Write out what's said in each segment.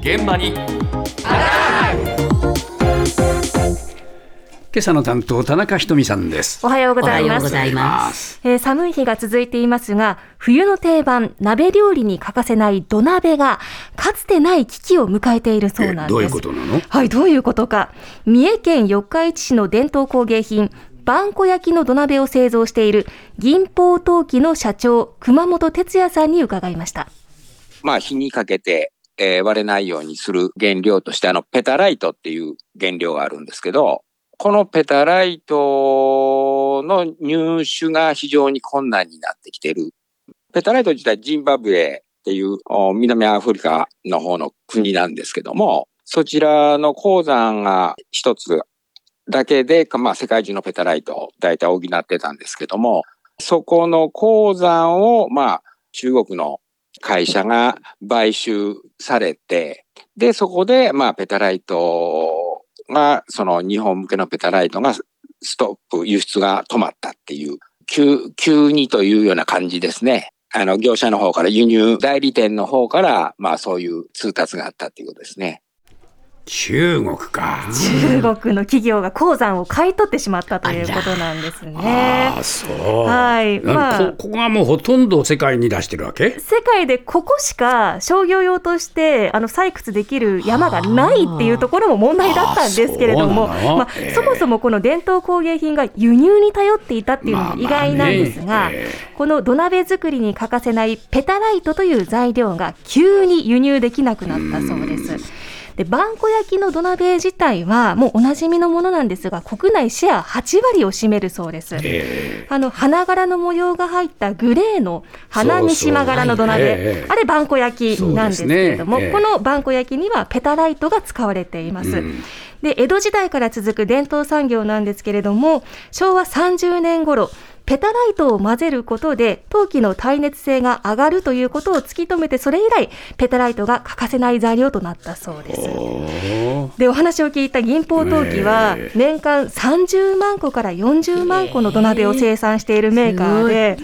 現場に今朝の担当田中ひとみさんですおはようございおはようごます。ざいます。えー寒い日が続いていますが、冬の定番、鍋料理に欠かせない土鍋が、かつてない危機を迎えているそうなんです。えどういうことなの？はい、どういうことか。三重県四日市市の伝統工芸品、萬古焼の土鍋を製造している銀宝陶器の社長、熊本哲也さんに伺いました。まあ、火にかけて、えー割れないようにする原料として、あの、ペタライトっていう原料があるんですけど、このペタライトの入手が非常に困難になってきてる。ペタライト自体ジンバブエっていう南アフリカの方の国なんですけども、そちらの鉱山が一つだけで、まあ世界中のペタライトを大体補ってたんですけども、そこの鉱山を、まあ中国の会社が買収されて、で、そこで、まあ、ペタライトが、その日本向けのペタライトがストップ、輸出が止まったっていう、急、急にというような感じですね。あの、業者の方から、輸入代理店の方から、まあ、そういう通達があったっていうことですね。中国か。中国の企業が鉱山を買い取ってしまったということなんですね。あ。あそう。はい。まあこここがもうほとんど世界に出してるわけ？世界でここしか商業用としてあの採掘できる山がないっていうところも問題だったんですけれども、あそまあええ。そもそもこの伝統工芸品が輸入に頼っていたっていうのも意外なんですが、まあまあねえ。この土鍋作りに欠かせないペタライトという材料が急に輸入できなくなったそうです。で、萬古焼の土鍋自体はもうおなじみのものなんですが、国内シェア8割を占めるそうです。え。あの花柄の模様が入ったグレーの花三島柄の土鍋、あれ、萬古焼なんですけれども、ねええこの萬古焼にはペタライトが使われています。うん。で江戸時代から続く伝統産業なんですけれども、昭和30年頃、ペタライトを混ぜることで陶器の耐熱性が上がるということを突き止めて、それ以来、ペタライトが欠かせない材料となったそうです。でお話を聞いた銀宝陶器はええ年間30万個から40万個の土鍋を生産しているメーカーで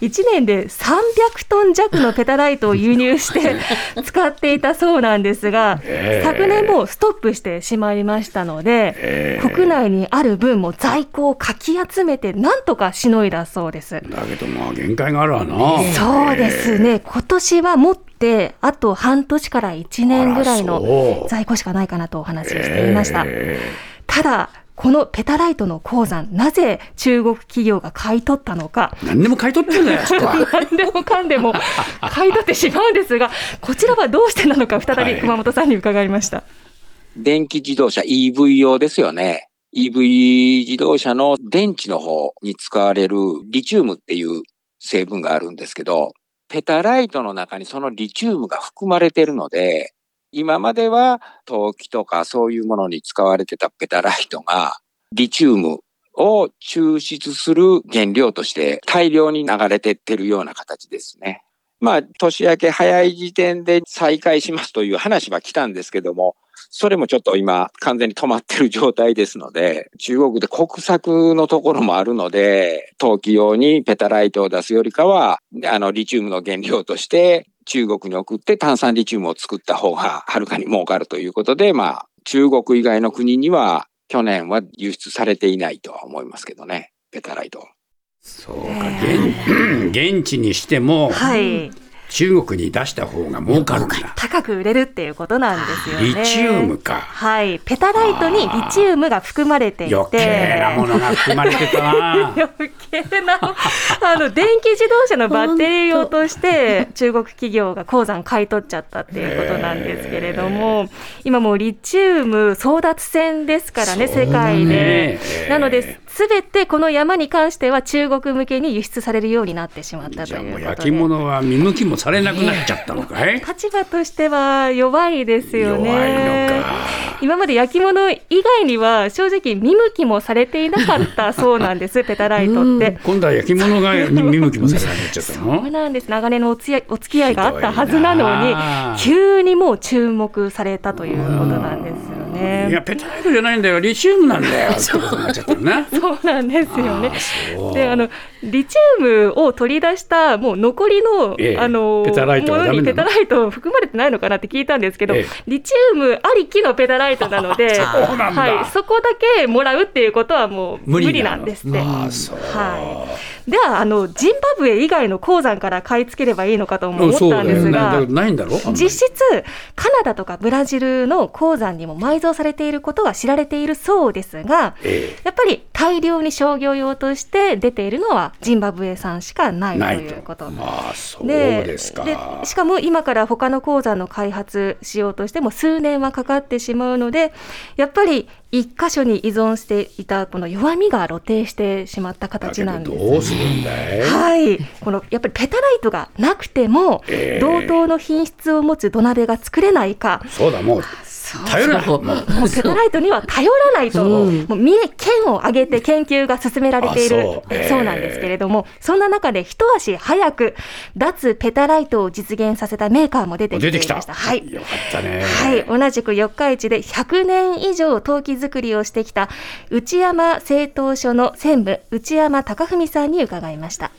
1年で300トン弱のペタライトを輸入して 使っていたそうなんですがええ昨年もうストップしてしまいましたのでええ国内にある分も在庫をかき集めてなんとかしのいだそうです。だけどまあ限界があるわなそうですね今年は持ってあと半年から1年ぐらいの在庫しかないかなとお話ししていました。えただ、このペタライトの鉱山、なぜ中国企業が買い取ったのか、え何でも買い取ってるんだよ 何でもかんでも 買い取ってしまうんですが、こちらはどうしてなのか、再はいび熊本さんに伺いました。電気自動車 EV 用ですよね。EV 自動車の電池の方に使われるリチウムっていう成分があるんですけど、ペタライトの中にそのリチウムが含まれてるので、今までは陶器とかそういうものに使われてたペタライトが、リチウムを抽出する原料として大量に流れてってるような形ですね。まあ、年明け早い時点で再開しますという話は来たんですけども、それもちょっと今完全に止まってる状態ですので、中国で国策のところもあるので、陶器用にペタライトを出すよりかは、あの、リチウムの原料として中国に送って炭酸リチウムを作った方がはるかに儲かるということで、まあ、中国以外の国には去年は輸出されていないとは思いますけどね、ペタライト。そうか現 現地にしてもはい。中国に出した方が儲かるんだ高く売れるっていうことなんですよね。リチウムかはい。ペタライトにリチウムが含まれていて。余計なものが含まれてたな 余計な、あの、電気自動車のバッテリー用として、中国企業が鉱山買い取っちゃったっていうことなんですけれども、今もうリチウム争奪戦ですからね、世界で。なので、すべてこの山に関しては中国向けに輸出されるようになってしまったということで。もう焼き物は見向きもされなくなっちゃったのかい？立場としては弱いですよね。弱いのか今まで焼き物以外には正直見向きもされていなかったそうなんです、ペタライトって。今度は焼き物が見向きもされなくなっちゃったそうのなんです。長年のおつやお付き合いがあったはずなのに急にもう注目されたということなんですよね。いや、ペタライトじゃないんだよ、リチウムなんだよ。ってことになっちゃったのね。そうなんですよね。であのリチウムを取り出したもう残りの,、ええ。あのペタライトはものにペタライト含まれてないのかなって聞いたんですけど、ええ。リチウムありきのペタライトなのでそうなんだ。はい、そこだけもらうっていうことはもう無理なんですって。ではあのジンバブエ以外の鉱山から買い付ければいいのかとも思ったんですながだないんだろ実質カナダとかブラジルの鉱山にも埋蔵されていることは知られているそうですがえやっぱり大量に商業用として出ているのはジンバブエ産しかないとないということ。まあ、そうですか。でしかも今から他の鉱山の開発しようとしても数年はかかってしまうのでやっぱり一箇所に依存していたこの弱みが露呈してしまった形なんです。どどうするんだい？はい、このやっぱりペタライトがなくても、ええ。同等の品質を持つ土鍋が作れないか、そうだ、もう、頼らない。もうペタライトには頼らないと、うんもう三重県を挙げて研究が進められているあそうなんですけれども、そんな中で一足早く脱ペタライトを実現させたメーカーも出てきて出てきた。いました。はいよかったね。はい、同じく四日市で100年以上陶器作りをしてきた内山製陶所の専務内山貴文さんに伺いました。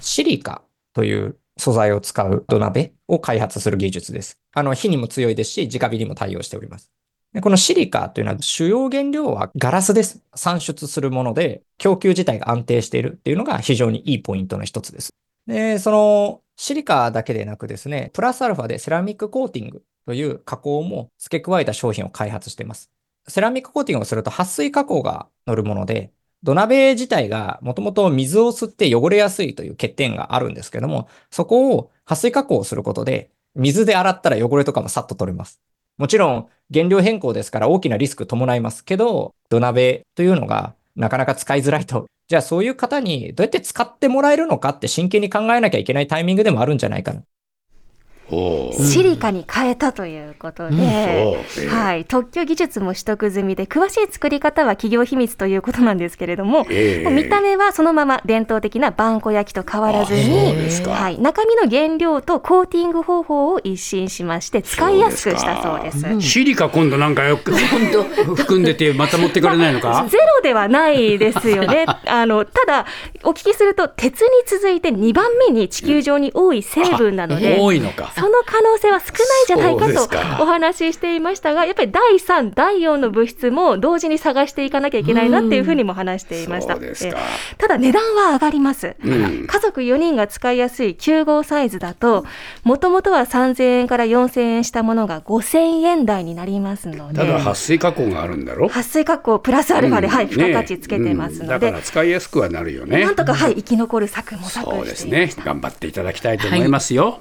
シリカという素材を使う土鍋を開発する技術です。あの、火にも強いですし、直火にも対応しております。でこのシリカというのは主要原料はガラスです。産出するもので、供給自体が安定しているっていうのが非常にいいポイントの一つです。で、そのシリカだけでなくですね、プラスアルファでセラミックコーティングという加工も付け加えた商品を開発しています。セラミックコーティングをすると撥水加工が乗るもので、土鍋自体がもともと水を吸って汚れやすいという欠点があるんですけども、そこを撥水加工することで、水で洗ったら汚れとかもさっと取れます。もちろん原料変更ですから大きなリスク伴いますけど、土鍋というのがなかなか使いづらいと。じゃあそういう方にどうやって使ってもらえるのかって真剣に考えなきゃいけないタイミングでもあるんじゃないかな。シリカに変えたということで、そう。ええはい、特許技術も取得済みで詳しい作り方は企業秘密ということなんですけれども、ええ。見た目はそのまま伝統的なバンコ焼きと変わらずにはい、中身の原料とコーティング方法を一新しまして使いやすくしたそうです。シリカ今度なんかよく含んでてまた持ってかれないのか？ゼロではないですよね。あのただお聞きすると鉄に続いて2番目に地球上に多い成分なので、多いのかその可能性は少ないじゃないかとか。お話ししていましたが、やっぱり第3、第4の物質も同時に探していかなきゃいけないなっていうふうにも話していました。えただ値段は上がります。うん。家族4人が使いやすい9号サイズだと、もともとは3000円から4000円したものが5000円台になりますので、ただ撥水加工があるんだろ？撥水加工プラスアルファで、はい、うん付加価値つけてますので、うん。だから使いやすくはなるよね。なんとか、はい、生き残る策模索そうですねしていました。頑張っていただきたいと思いますよ、